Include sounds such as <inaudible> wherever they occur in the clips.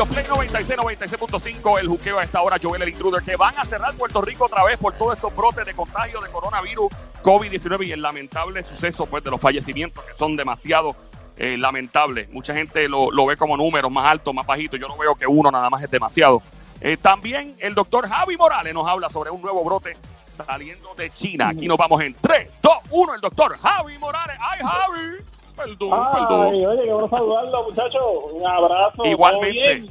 Radio Play 96, 96.5. El juqueo a esta hora, Joel el Intruder, que van a cerrar Puerto Rico otra vez por todos estos brotes de contagio de coronavirus, COVID-19 y el lamentable suceso pues, de los fallecimientos que son demasiado eh, lamentables. Mucha gente lo, lo ve como números más altos, más bajitos. Yo no veo que uno nada más es demasiado. Eh, también el doctor Javi Morales nos habla sobre un nuevo brote saliendo de China. Aquí nos vamos en 3, 2, 1. El doctor Javi Morales. ¡Ay, Javi! Perdón, Ay, perdón. oye, qué bueno saludarlo, muchachos. Un abrazo. ¿todo Igualmente.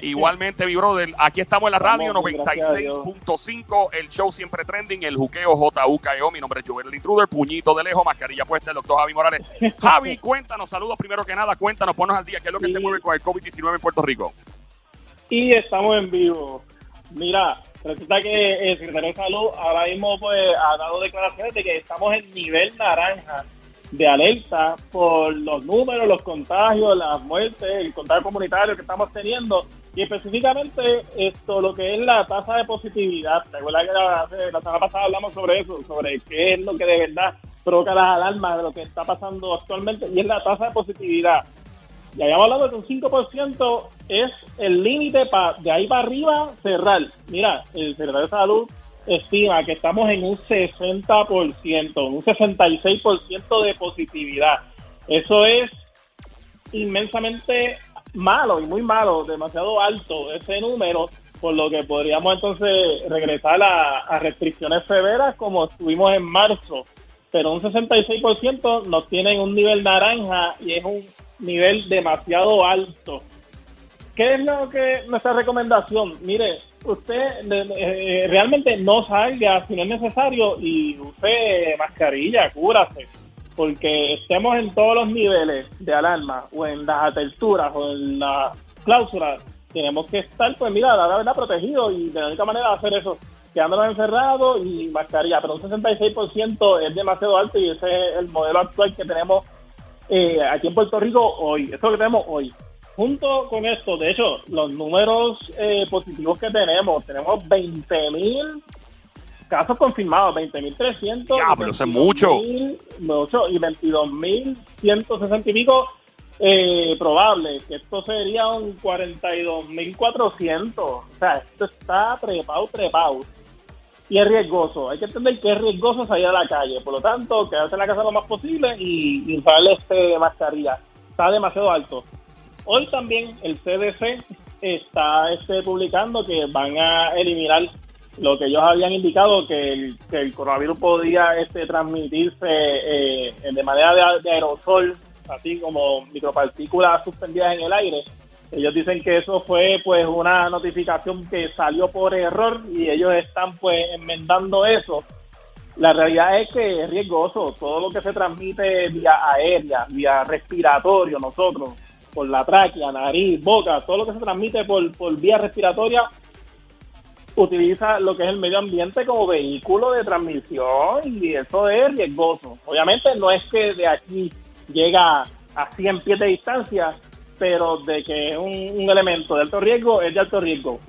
Igualmente, mi brother. Aquí estamos en la radio Estamos bien, gracias a Dios. 96.5. El show siempre trending. El juqueo JUKEO. Mi nombre es Joel el Intruder. Puñito de lejos. Mascarilla puesta. El doctor Javi Morales. <laughs> Javi, cuéntanos. Saludos primero que nada. Cuéntanos. Ponnos al día. ¿Qué es lo que se mueve con el COVID-19 en Puerto Rico? Y estamos en vivo. Mira, resulta que el secretario de Salud ahora mismo pues, ha dado declaraciones de que estamos en nivel naranja de alerta por los números, los contagios, las muertes, el contagio comunitario que estamos teniendo y específicamente esto lo que es la tasa de positividad. Recuerda que la, la semana pasada hablamos sobre eso, sobre qué es lo que de verdad provoca las alarmas de lo que está pasando actualmente y es la tasa de positividad. Ya habíamos hablado de que un 5% es el límite de ahí para arriba cerrar. Mira, el secretario de Salud estima que estamos en un 60%, un 66% de positividad. Eso es inmensamente malo y muy malo, demasiado alto ese número, por lo que podríamos entonces regresar a, restricciones severas como estuvimos en marzo. Pero un 66% nos tiene en un nivel naranja y es un nivel demasiado alto. ¿Qué es lo que nuestra recomendación? Mire, usted eh, realmente no salga si no es necesario y use mascarilla, cúrase, porque estemos en todos los niveles de alarma o en las aperturas o en las cláusulas, tenemos que estar, pues mira, la verdad, protegidos y de la única manera de hacer eso, quedándonos encerrados y mascarilla, pero un 66% es demasiado alto y ese es el modelo actual que tenemos eh, aquí en Puerto Rico hoy, eso es lo que tenemos hoy. Junto con esto, de hecho, los números eh, positivos que tenemos, tenemos 20 mil casos confirmados, 20.300. Diablo, eso es mucho. 22.000, mucho. Y 22.160 y pico eh, probables, que esto sería un 42.400. O sea, esto está trepado, trepado. Y es riesgoso. Hay que entender que es riesgoso salir a la calle. Por lo tanto, quedarse en la casa lo más posible y, y usar este mascarilla. Está demasiado alto. Hoy también el CDC está este, publicando que van a eliminar lo que ellos habían indicado que el, coronavirus podía este, transmitirse eh, de manera de, de aerosol, así como micropartículas suspendidas en el aire. Ellos dicen que eso fue pues una notificación que salió por error y ellos están pues enmendando eso. La realidad es que es riesgoso. Todo lo que se transmite vía aérea, vía respiratorio, nosotros, por la tráquea, nariz, boca, todo lo que se transmite por, por vía respiratoria, utiliza lo que es el medio ambiente como vehículo de transmisión y eso es riesgoso. Obviamente no es que de aquí llega a 100 pies de distancia, pero de que es un, elemento de alto riesgo, es de alto riesgo.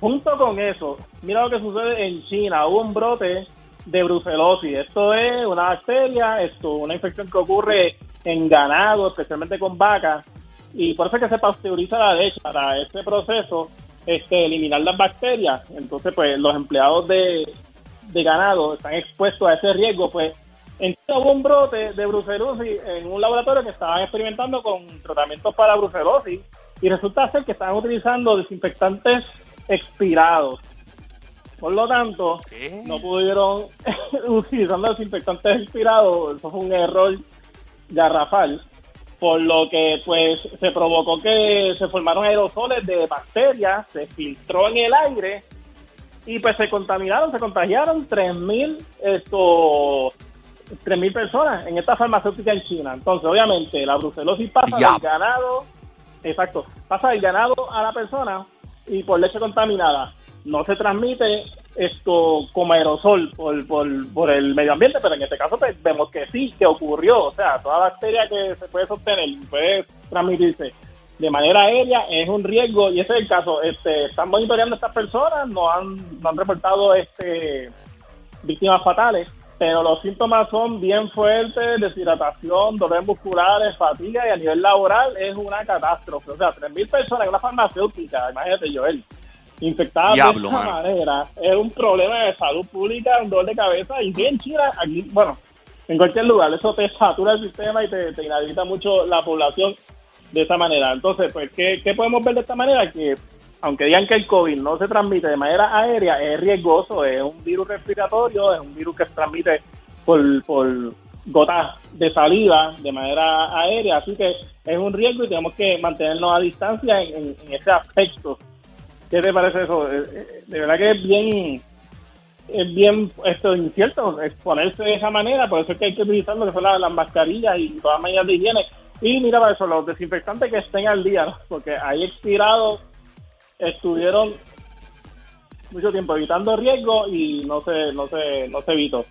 Junto con eso, mira lo que sucede en China, hubo un brote de brucelosis. Esto es una bacteria, esto una infección que ocurre en ganado, especialmente con vacas, y por eso es que se pasteuriza la leche para este proceso, este, eliminar las bacterias. Entonces, pues los empleados de, de ganado están expuestos a ese riesgo, pues en hubo un brote de brucelosis en un laboratorio que estaban experimentando con tratamientos para brucelosis y resulta ser que estaban utilizando desinfectantes expirados. Por lo tanto, ¿Qué? no pudieron <laughs> utilizando desinfectantes expirados. Eso fue un error garrafal. Por lo que pues se provocó que se formaron aerosoles de bacterias, se filtró en el aire y pues se contaminaron, se contagiaron 3.000 estos 3.000 personas en esta farmacéutica en China. Entonces, obviamente, la brucelosis pasa del ganado, exacto, pasa del ganado a la persona y por leche contaminada. No se transmite esto como aerosol por, por, por el medio ambiente, pero en este caso pues, vemos que sí, que ocurrió. O sea, toda bacteria que se puede sostener puede transmitirse de manera aérea es un riesgo y ese es el caso. Este, están monitoreando a estas personas, no han, no han reportado este víctimas fatales, pero los síntomas son bien fuertes, deshidratación, dolores musculares, fatiga y a nivel laboral es una catástrofe. O sea, 3.000 personas en una farmacéutica, imagínate Joel, infectadas de esa manera, es un problema de salud pública, un dolor de cabeza y bien chida aquí, bueno, en cualquier lugar, eso te satura el sistema y te, te inhabilita mucho la población de esa manera. Entonces, pues, ¿qué, ¿qué podemos ver de esta manera? Que aunque digan que el COVID no se transmite de manera aérea, es riesgoso, es un virus respiratorio, es un virus que se transmite por, por gotas de saliva de manera aérea, así que es un riesgo y tenemos que mantenernos a distancia en, ese aspecto. ¿Qué te parece eso? Eh, eh, de verdad que es bien es bien esto incierto exponerse de esa manera, por eso es que hay que utilizar lo que son las, mascarillas y todas las medidas de higiene. Y mira para eso, los desinfectantes que estén al día, porque hay expirados estuvieron mucho tiempo evitando riesgo y no se, no se, no se evitó.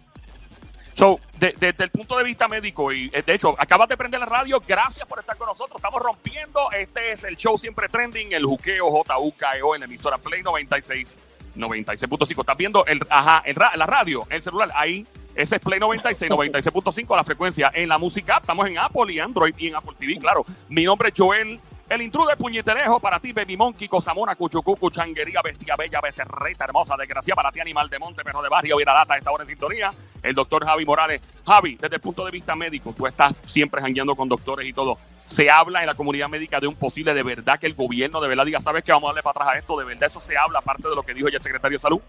So, desde el punto de vista médico, y eh, de hecho, acabas de prender la radio, gracias por estar con nosotros. Estamos rompiendo. Este es el show siempre trending, el juqueo JUKEO en la emisora Play 96, 96.5. Estás viendo el, ajá, la radio, el celular, ahí. Ese es Play 96, 96.5 <laughs> la frecuencia. En la música, estamos en Apple y Android y en Apple TV, claro. Mi nombre es Joel el intruder puñeterejo para ti, Baby Monkey, Cosamona, Cuchucucu, Changuería, Bestia Bella, Becerreta, Hermosa, Desgracia para ti, Animal de Monte, Perro de Barrio, Viralata, esta hora en sintonía. El doctor Javi Morales. Javi, desde el punto de vista médico, tú estás siempre jangueando con doctores y todo. Se habla en la comunidad médica de un posible de verdad que el gobierno de verdad diga, ¿sabes qué? Vamos a darle para atrás a esto. De verdad, eso se habla, aparte de lo que dijo el secretario de Salud.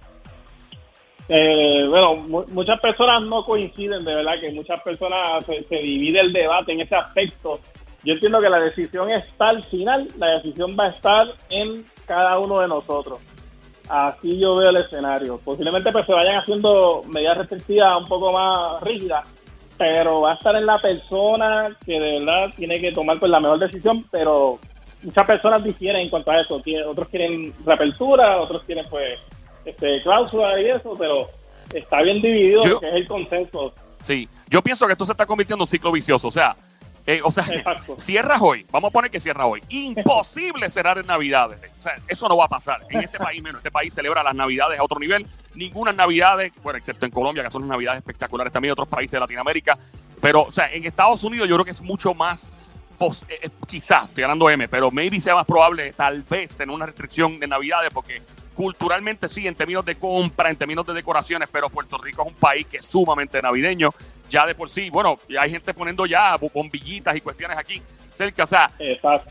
Eh, bueno, muchas personas no coinciden, de verdad que muchas personas se, se divide el debate en ese aspecto yo entiendo que la decisión está al final, la decisión va a estar en cada uno de nosotros. Así yo veo el escenario. Posiblemente pues se vayan haciendo medidas restrictivas un poco más rígidas, pero va a estar en la persona que de verdad tiene que tomar pues la mejor decisión, pero muchas personas difieren en cuanto a eso. Otros quieren reapertura, otros quieren pues este cláusula y eso, pero está bien dividido, que es el consenso. Sí, yo pienso que esto se está convirtiendo en un ciclo vicioso, o sea, eh, o sea, cierras hoy, vamos a poner que cierra hoy. Imposible cerrar en Navidades. O sea, eso no va a pasar. En este país menos. Este país celebra las Navidades a otro nivel. Ninguna Navidades, bueno, excepto en Colombia, que son unas Navidades espectaculares también, otros países de Latinoamérica. Pero, o sea, en Estados Unidos yo creo que es mucho más, eh, eh, quizás, estoy hablando M, pero maybe sea más probable tal vez tener una restricción de Navidades porque culturalmente sí, en términos de compra, en términos de decoraciones, pero Puerto Rico es un país que es sumamente navideño ya de por sí, bueno, hay gente poniendo ya bombillitas y cuestiones aquí cerca, o sea,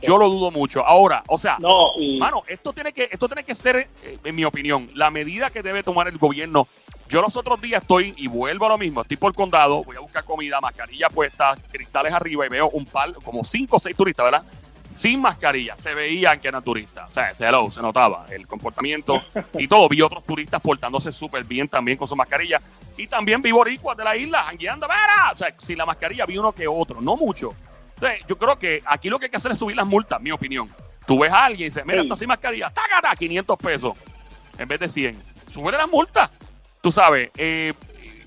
yo lo dudo mucho. Ahora, o sea, no, mano, esto tiene que esto tiene que ser eh, en mi opinión, la medida que debe tomar el gobierno. Yo los otros días estoy y vuelvo a lo mismo, estoy por el condado, voy a buscar comida, mascarilla puesta, cristales arriba y veo un par como cinco o seis turistas, ¿verdad? Sin mascarilla. Se veían que eran turistas. O sea, se notaba el comportamiento y todo. Vi otros turistas portándose súper bien también con su mascarilla. Y también vi boricuas de la isla jangueando. ¡Vera! O sea, sin la mascarilla vi uno que otro, no mucho. Entonces, yo creo que aquí lo que hay que hacer es subir las multas, mi opinión. Tú ves a alguien y dices, mira, está sin mascarilla, ¡tácata! 500 pesos en vez de 100. Sube las multas. Tú sabes, eh,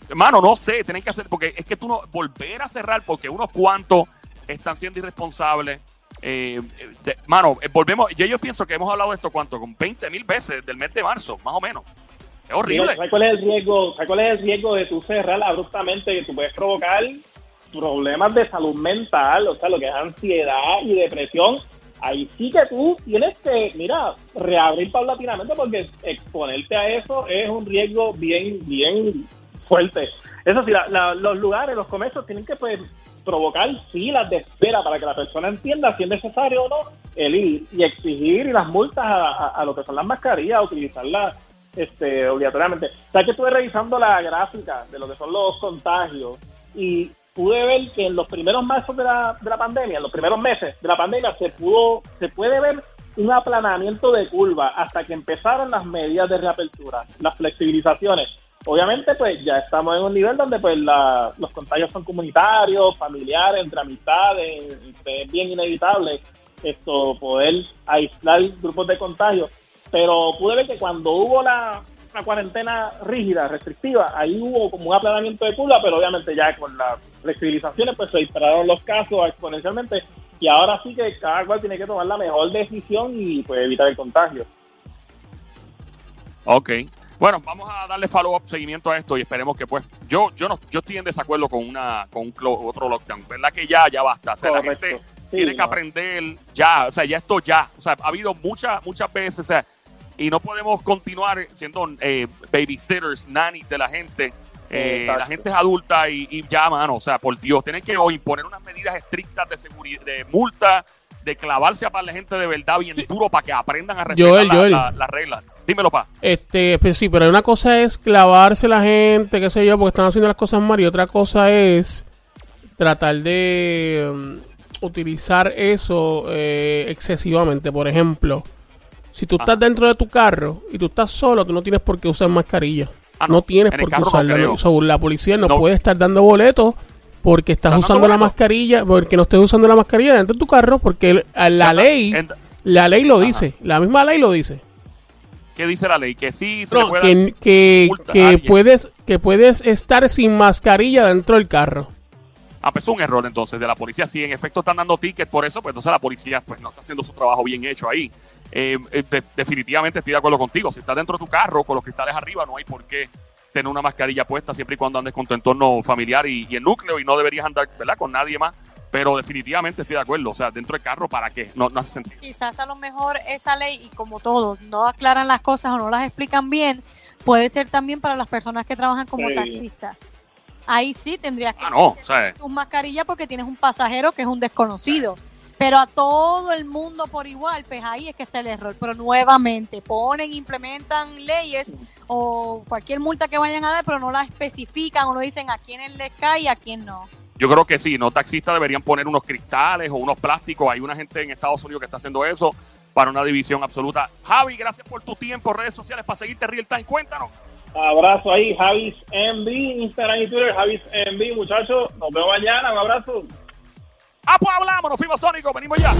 hermano, no sé, tienen que hacer, porque es que tú no, volver a cerrar porque unos cuantos están siendo irresponsables eh, mano, eh, volvemos. Yo, yo pienso que hemos hablado de esto, ¿cuánto? Con 20 mil veces del mes de marzo, más o menos. Es horrible. ¿Sabes cuál es el riesgo? cuál es el riesgo de tu cerrar abruptamente? Que tú puedes provocar problemas de salud mental, o sea, lo que es ansiedad y depresión. Ahí sí que tú tienes que, mira, reabrir paulatinamente porque exponerte a eso es un riesgo bien, bien fuerte. Eso sí, los lugares, los comercios tienen que pues, provocar filas de espera para que la persona entienda si es necesario o no el ir y exigir las multas a, lo que son las mascarillas, utilizarlas este, obligatoriamente. ¿Sabes que estuve revisando la gráfica de lo que son los contagios y pude ver que en los primeros meses de la, de la pandemia, en los primeros meses de la pandemia, se pudo, se puede ver un aplanamiento de curva hasta que empezaron las medidas de reapertura, las flexibilizaciones. Obviamente, pues ya estamos en un nivel donde pues los contagios son comunitarios, familiares, entre amistades, es bien inevitable esto poder aislar grupos de contagios. Pero pude ver que cuando hubo la, cuarentena rígida, restrictiva, ahí hubo como un aplanamiento de curva, pero obviamente ya con las flexibilizaciones pues se dispararon los casos exponencialmente y ahora sí que cada cual tiene que tomar la mejor decisión y pues evitar el contagio. Ok. Bueno, vamos a darle follow-up, seguimiento a esto y esperemos que pues yo yo no yo estoy en desacuerdo con una con un otro lockdown, ¿verdad? Que ya ya basta, o sea, la gente tiene que aprender ya, o sea, ya esto ya, o sea, ha habido muchas muchas veces, o sea, y no podemos continuar siendo eh, babysitters, nannies de la gente. Eh, la gente es adulta y, ya, mano, o sea, por Dios, tienen que imponer unas medidas estrictas de seguridad, de multa, de clavarse a para la gente de verdad bien duro para que aprendan a respetar las reglas. Dímelo, pa. Este, pues sí, pero una cosa es clavarse la gente, qué sé yo, porque están haciendo las cosas mal, y otra cosa es tratar de um, utilizar eso eh, excesivamente. Por ejemplo, si tú estás dentro de tu carro y tú estás solo, tú no tienes por qué usar mascarilla. Ah, no. tienes por qué usarla. la policía no, puede estar dando boletos porque estás usando la mascarilla, porque no estés usando la mascarilla dentro de tu carro, porque la ley, la ley lo dice, la misma ley lo dice. ¿Qué dice la ley? Que sí se que, que, puedes, que puedes estar sin mascarilla dentro del carro. Ah, pues es un error entonces de la policía. Si en efecto están dando tickets por eso, pues entonces la policía pues, no está haciendo su trabajo bien hecho ahí. Eh, eh, definitivamente estoy de acuerdo contigo. Si estás dentro de tu carro con los cristales arriba, no hay por qué tener una mascarilla puesta siempre y cuando andes con tu entorno familiar y, y el núcleo y no deberías andar ¿verdad? con nadie más pero definitivamente estoy de acuerdo. O sea, dentro del carro, ¿para qué? No, no hace sentido. Quizás a lo mejor esa ley, y como todo, no aclaran las cosas o no las explican bien, puede ser también para las personas que trabajan como taxistas. Ahí sí tendrías que ah, no, tener tu mascarilla porque tienes un pasajero que es un desconocido. Pero a todo el mundo por igual, pues ahí es que está el error. Pero nuevamente, ponen, implementan leyes o cualquier multa que vayan a dar, pero no la especifican o no dicen a quién les cae y a quién no. Yo creo que sí, no taxistas deberían poner unos cristales o unos plásticos. Hay una gente en Estados Unidos que está haciendo eso para una división absoluta. Javi, gracias por tu tiempo, redes sociales para seguirte real time. Cuéntanos. Abrazo ahí, Javis MB, Instagram y Twitter, Javis MB, muchachos. Nos vemos mañana, un abrazo. Ah, pues hablamos, nos fuimos Sónico, venimos ya.